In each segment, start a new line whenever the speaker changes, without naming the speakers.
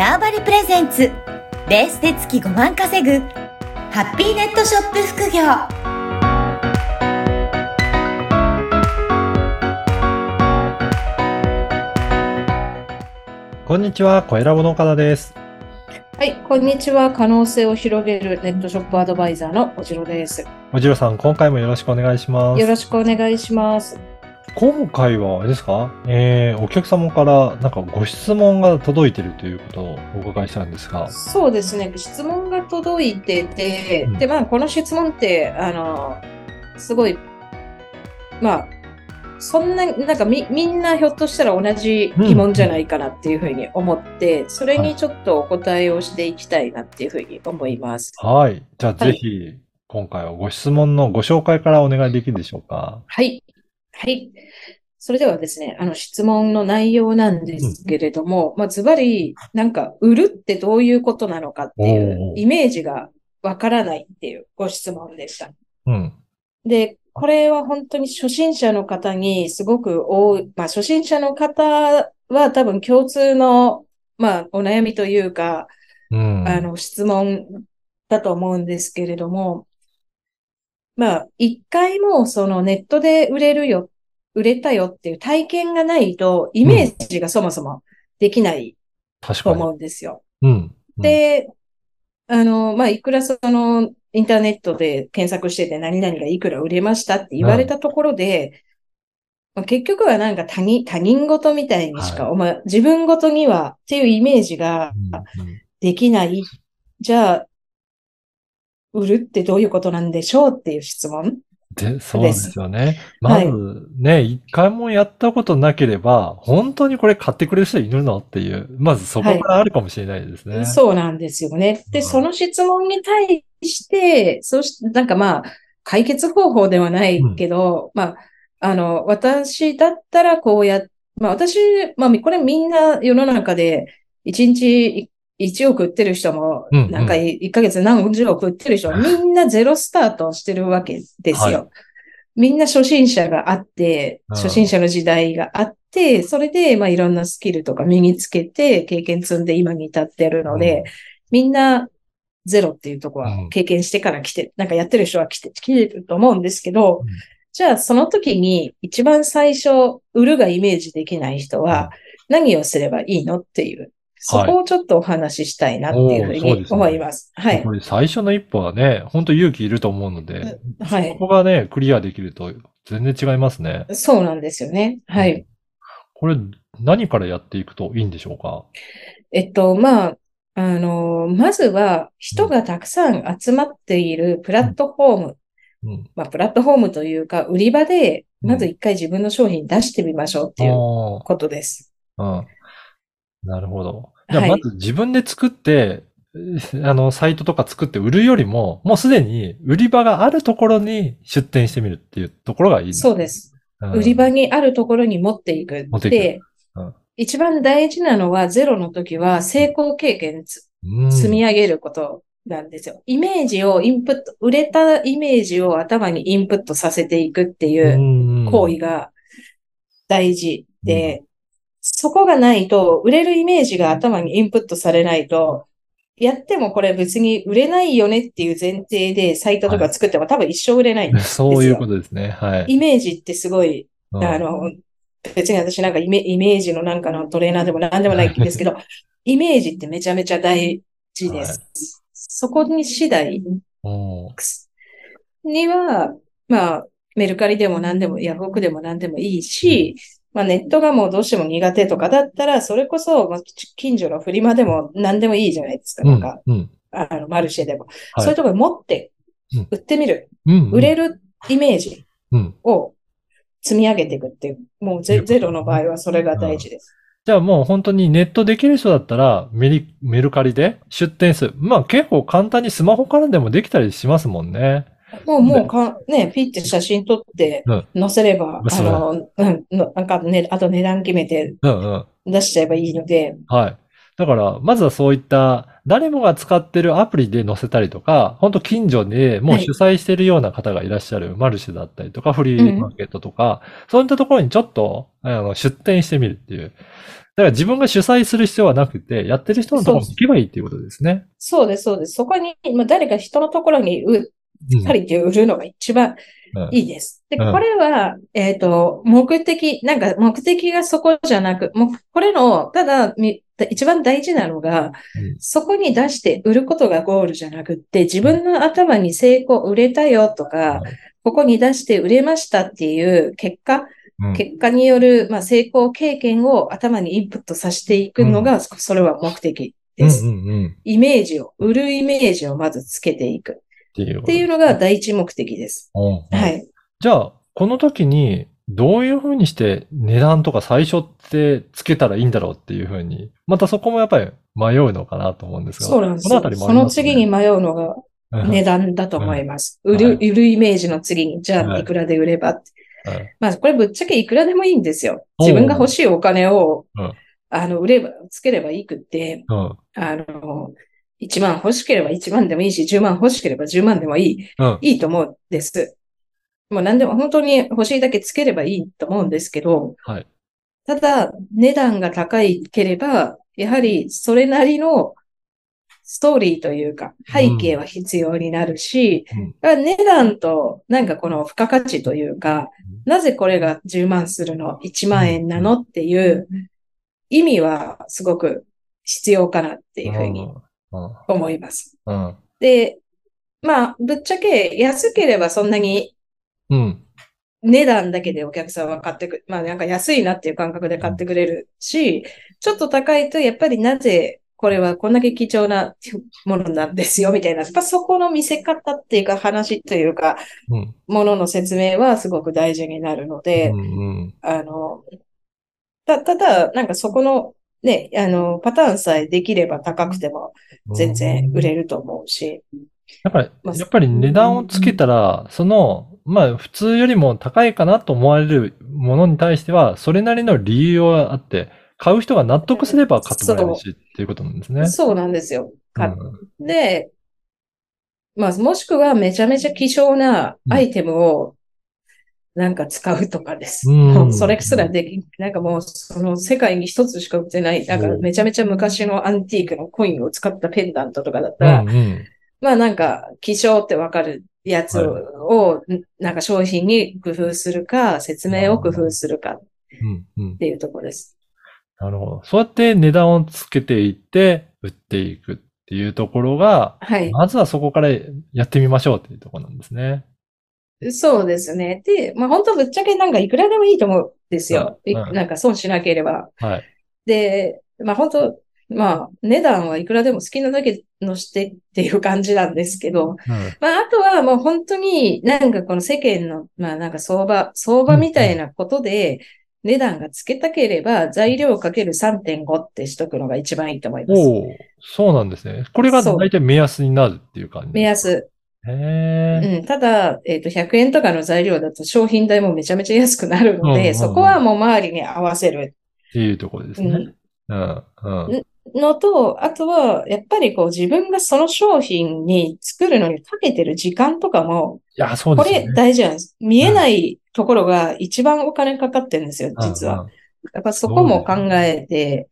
ターバリプレゼンツベースで月5万稼ぐハッピーネットショップ副業
こんにちは、小ラボの岡田です。
はい、こんにちは。可能性を広げるネットショップアドバイザーのおじろです。
おじろさん、今回もよろしくお願いします。
よろしくお願いします。
今回は、あれですか？えー、お客様からなんかご質問が届いているということをお伺いしたんですが。
そうですね。質問が届いてて、
うん
で、まあ、この質問って、あの、すごい、まあ、そんな、なんかみ、みんなひょっとしたら同じ疑問じゃないかなっていうふうに思って、それにちょっとお答えをしていきたいなっていうふうに思います。
はい。じゃあ、
はい
ぜひ、今回はご質問のご紹介からお願いできるでしょうか？
はい。はい。それではですね、あの質問の内容なんですけれども、まあ、ズバリ、なんか、売るってどういうことなのかっていうイメージがわからないっていうご質問でした。
うん。
で、これは本当に初心者の方にすごく多い、まあ、初心者の方は多分共通の、まあ、お悩みというか、
うん。
あの、質問だと思うんですけれども、まあ、一回もそのネットで売れるよ、売れたよっていう体験がないと、イメージがそもそもできない。と思うんですよ。
うん。うん、
で、あの、まあ、いくらその、インターネットで検索してて何々がいくら売れましたって言われたところで、まあ結局はなんか他人、他人事みたいにしか、
は
お前、自分事にはっていうイメージが
うんうん
できない。じゃあ、売るってどういうことなんでしょうっていう質問。
で、そうですよね。ま
はい
ず、ね、一回もやったことなければ、本当にこれ買ってくれる人いるのっていう、まずそこからあるかもしれないですね。
そうなんですよね。で、
うん
その質問に対して、そして、なんかまあ、解決方法ではないけど、まあ、あの、私だったらこうやっ、まあ私、まあこれみんな世の中で1日1億売ってる人も、
うんうん
なん。か1ヶ月何十億売ってる人は みんなゼロスタートしてるわけですよ。
は
みんな初心者があって、
うん。
初心者の時代があって、それでまあいろんなスキルとか身につけて経験積んで今に至ってるので、みんなゼロっていうとこは経験してから来て、なんかやってる人は来て、来てると思うんですけど、
うん。
じゃあその時に一番最初、売るがイメージできない人は何をすればいいのっていう、そこをちょっとお話ししたいなっていうふうに思います。はい
こ。れ最初の一歩はね、本当勇気いると思うので、
はい
そこがね、クリアできると全然違いますね。
そうなんですよね。はい。
これ、何からやっていくといいんでしょうか？
えっと、まあ、あの、まずは人がたくさん集まっているプラットフォーム、
うん。
まあ、プラットフォームというか、売り場で、
うん
まず一回自分の商品出してみましょうっていう
あ
ことです。
あ、うん。なるほど。じゃあ、
はい。
まず自分で作って、あの、サイトとか作って売るよりも、もうすでに売り場があるところに出店してみるっていうところがいいん
そうです。
うん。
売り場にあるところに持っていく。
持っていく。
で、
うん。
一番大事なのはゼロの時は成功経験積み上げることなんですよ。イメージをインプット、売れたイメージを頭にインプットさせていくっていう
うん。
行為が大事で、そこがないと、売れるイメージが頭にインプットされないと、やってもこれ別に売れないよねっていう前提でサイトとか作っても多分一生売れないんですよ。
そういうことですね。はい。
イメージってすごい、
うん
あの、別に私なんかイメイメージのなんかのトレーナーでもなんでもないんですけど、イメージってめちゃめちゃ大事です。
はい
そこに次第
うん
には、まあ、メルカリでも何でも、ヤフオクでも何でもいいし、まあネットがもうどうしても苦手とかだったら、それこそ、まあ、近所のフリマでも何でもいいじゃないですか。
うん
なんか、
うん
あの、マルシェでも。
はい
そういうところに持って
うん、
売ってみる。
うん
売れるイメージ
うん。
を積み上げていくっていう、もうゼゼロの場合はそれが大事です。
じゃあもう本当にネットできる人だったらメリ、メルカリで出店する。まあ結構簡単にスマホからでもできたりしますもんね。
もう、もうか、ね、ピッて写真撮って
うん
載せれば、あ
そう
の、うん、のなんかね、あと値段決めて
うんうん。
出しちゃえばいいので、
はい。だから、まずはそういった、誰もが使ってるアプリで載せたりとか、本当近所でもう
はい
主催してるような方がいらっしゃるマルシェだったりとか、フリーマーケットとか、そういったところにちょっと、あの、出店してみるっていう。から自分が主催する必要はなくて、やってる人のところに行けばいいっていうことですね。
そうです、そうです。そこに、まあ、誰か人のところに売ったりって売るのが一番いいです。で、
うん。
これは、えっ、と、目的、なんか目的がそこじゃなく、もうこれの、ただ、み一番大事なのが、
うん。
そこに出して売ることがゴールじゃなくって、自分の頭に成功、売れたよとか、
はい
ここに出して売れましたっていう結果、
うん。
結果による、まあ、成功経験を頭にインプットさせていくのが、それは目的です。イメージを、売るイメージをまずつけていく
ていう。
っていうのが第一目的です。
うんうん
はい。
じゃあ、この時に、どういうふうにして値段とか最初ってつけたらいいんだろうっていうふうに、またそこもやっぱり迷うのかなと思うんですが。
そうなんですよ
このあたり。もあ
その次に迷うのが
うん
値段だと思います。
うん
売る、
はい
売るイメージの次に、じゃ
はい
あいくらで売ればって。
はい
まあ、これぶっちゃけいくらでもいいんですよ。自分が欲しいお金を
うん、
あの、売れば、つければいいくって、
うん。
あの、1万欲しければ1万でもいいし、10万欲しければ10万でもいい。
うん。
いいと思うんです。もう何でも本当に欲しいだけつければいいと思うんですけど、
はい。
ただ値段が高いければ、やはりそれなりのストーリーというか背景は必要になるし、
うん
値段となんかこの付加価値というか、なぜこれが10万するの ?1 万円なの？っていう意味はすごく必要かなっていうふうに
うん。
思います。
うん。
で、まあ、ぶっちゃけ安ければそんなに
うん。
値段だけでお客さんは買ってく、まあなんか安いなっていう感覚で買ってくれるし、ちょっと高いとやっぱりなぜこれはこんだけ貴重なものなんですよみたいな、やっぱそこの見せ方っていうか話というか、
うん。
ものの説明はすごく大事になるので、
うん。
あの、た、ただ、なんかそこのね、あの、パターンさえできれば高くても全然売れると思うし、
やっぱり、
まあ
やっぱり値段をつけたら、その、まあ普通よりも高いかなと思われるものに対しては、それなりの理由があって、買う人が納得すれば買ってもらえるしっていうことなんですね。
そうなんですよ。か
うん。
で、まあ、もしくはめちゃめちゃ希少なアイテムをなんか使うとかです。
うん
それすらでき、なんかもうその世界に一つしか売ってない、なんかめちゃめちゃ昔のアンティークのコインを使ったペンダントとかだったら、
うんうん。
まあなんか希少ってわかるやつを、なんか商品に工夫するか、説明を工夫するかっ
うんうん。
ていうところです。
なるほど。そうやって値段をつけていって、売っていくっていうところが、
はい。
まずはそこからやってみましょうっていうところなんですね。
そうですね。で、まあ本当ぶっちゃけなんかいくらでもいいと思うんですよ。い
うん
なんか損しなければ。
はい。
で、まあ本当、まあ値段はいくらでも好きなだけのしてっていう感じなんですけど、
うん
まああとはもう本当になんかこの世間の、まあなんか相場、相場みたいなことで値段がつけたければ材料かける3.5ってしとくのが一番いいと思います。
おお、そうなんですね。これが大体目安になるっていう感じ。
目安。うん、ただ、えっ、と、100円とかの材料だと商品代もめちゃめちゃ安くなるので、
うんうんうん
そこはもう周りに合わせる
っていうところですね。うん。うん。
のと、あとは、やっぱりこう自分がその商品に作るのにかけてる時間とかも、
いや、そう
こ
ですね。
れ大事なんです。見えないところが一番お金かかってるんですよ、実は。やっぱそこも考えて、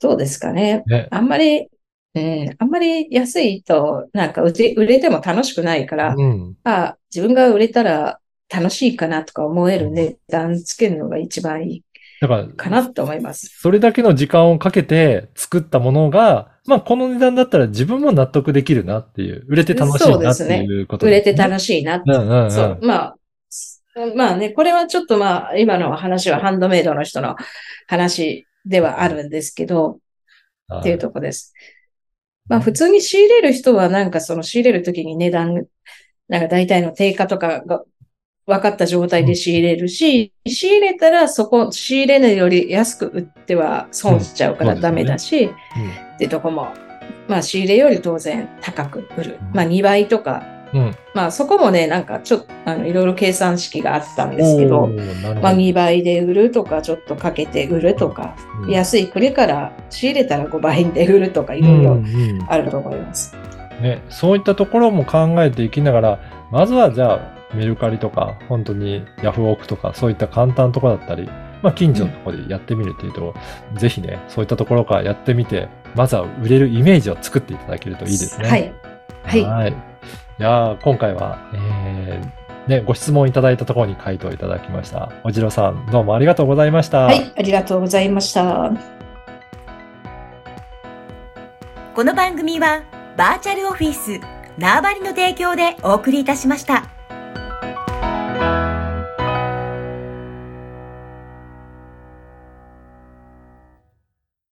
どうですかね。
ね。
あんまり、うん、あんまり安いと、なんか売れ売れても楽しくないから、
うん。
あ、自分が売れたら楽しいかなとか思える値段つけるのが一番いい
だか
なと思います。
それだけの時間をかけて作ったものが、まあ、この値段だったら自分も納得できるなっていう、売れて楽しいなっていうこと
売れて。楽しいなって。
うんうんうん。
そう。まあ、まあね、これはちょっとまあ、今の話はハンドメイドの人の話ではあるんですけど、
はい
っていうとこです。まあ普通に仕入れる人はなんかその仕入れるときに値段、なんか大体の定価とかが分かった状態で仕入れるし、仕入れたらそこ、仕入れるより安く売っては損しちゃうから
うん。そうですね。
ダメだし、ってとこも、まあ仕入れより当然高く売る。まあ2倍とか、
うん。うん。
まあそこもね、なんかちょっと、あの、いろいろ計算式があったんですけ
おど、
まあ2倍で売るとか、ちょっとかけて売るとか、
うん
安い国から仕入れたら5倍で売るとか、いろいろ
うんうん
あると思います。
ね、そういったところも考えていきながら、まずはじゃあメルカリとか、本当にヤフオクとか、そういった簡単なところだったり、まあ、近所のところでやってみるというと、ぜひね、そういったところからやってみて、まずは売れるイメージを作っていただけるといいですね。
はい。はい。
はい。いやー今回は、えー、ね、ご質問いただいたところに回答いただきました。おじろさん、どうもありがとうございました。
はい。ありがとうございました。
この番組はバーチャルオフィス縄張りの提供でお送りいたしました。